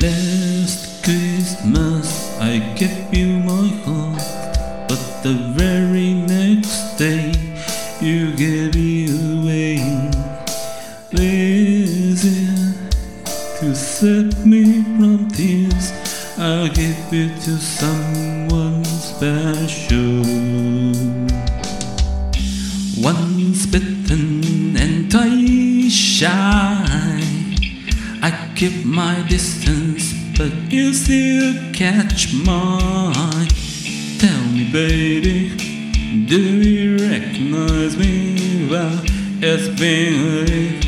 Last Christmas I gave you my heart, but the very next day you gave it away. Listen to set me from tears, I'll give it to someone special. One bitten I keep my distance, but you still catch my. Tell me, baby, do you recognize me? Well, it's been week,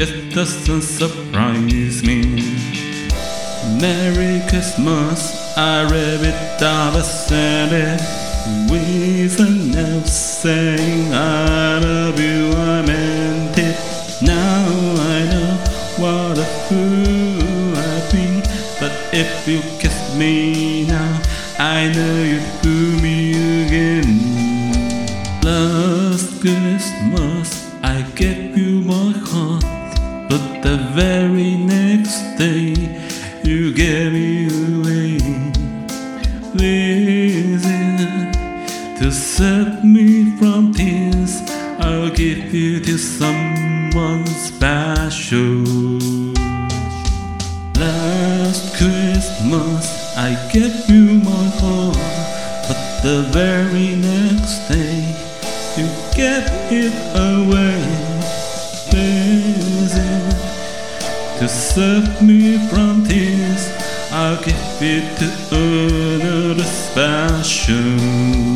it doesn't surprise me. Merry Christmas, I read it, I was said it. With an elf saying I a fool I've been. But if you kiss me now, I know you'd fool me again. Last Christmas, I gave you my heart, but the very next day, you gave me away. Listen to save me from tears, I'll give you this someone Last Christmas, I gave you my heart, but the very next day, you gave it away. Listen to save me from tears, I'll give it to another special.